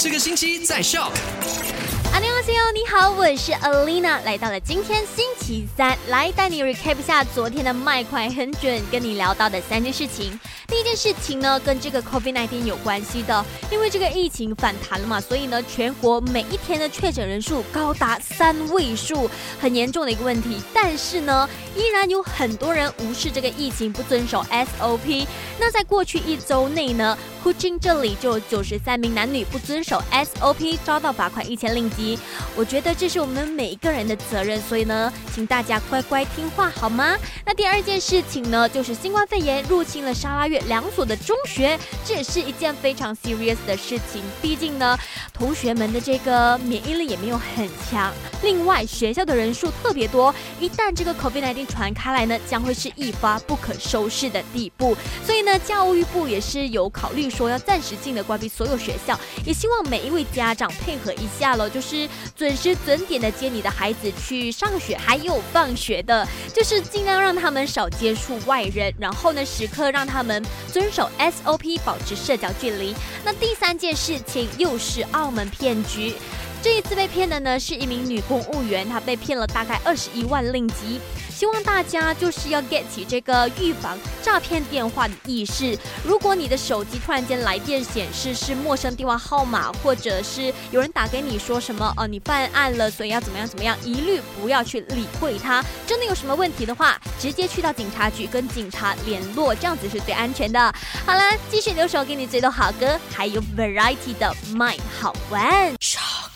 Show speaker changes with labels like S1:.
S1: 这个星期在 Shop。
S2: 阿妞西欧，你好，我是 Alina，来到了今天星期三，来带你 recap 下昨天的麦快很准，跟你聊到的三件事情。第一件事情呢，跟这个 COVID-19 有关系的，因为这个疫情反弹了嘛，所以呢，全国每一天的确诊人数高达三位数，很严重的一个问题。但是呢，依然有很多人无视这个疫情，不遵守 SOP。那在过去一周内呢，，Kuching 这里就有九十三名男女不遵守 SOP，遭到罚款一千令吉。我觉得这是我们每一个人的责任，所以呢，请大家乖乖听话好吗？那第二件事情呢，就是新冠肺炎入侵了沙拉越两所的中学，这也是一件非常 serious 的事情。毕竟呢，同学们的这个免疫力也没有很强，另外学校的人数特别多，一旦这个 COVID-19 传开来呢，将会是一发不可收拾的地步。所以呢，教育部也是有考虑说要暂时性的关闭所有学校，也希望每一位家长配合一下喽，就。是准时准点的接你的孩子去上学，还有放学的，就是尽量让他们少接触外人，然后呢，时刻让他们遵守 SOP，保持社交距离。那第三件事情又是澳门骗局。这一次被骗的呢是一名女公务员，她被骗了大概二十一万令吉。希望大家就是要 get 起这个预防诈骗电话的意识。如果你的手机突然间来电显示是陌生电话号码，或者是有人打给你说什么哦你犯案了，所以要怎么样怎么样，一律不要去理会他。真的有什么问题的话，直接去到警察局跟警察联络，这样子是最安全的。好了，继续留守给你最多好歌，还有 variety 的 My 好玩。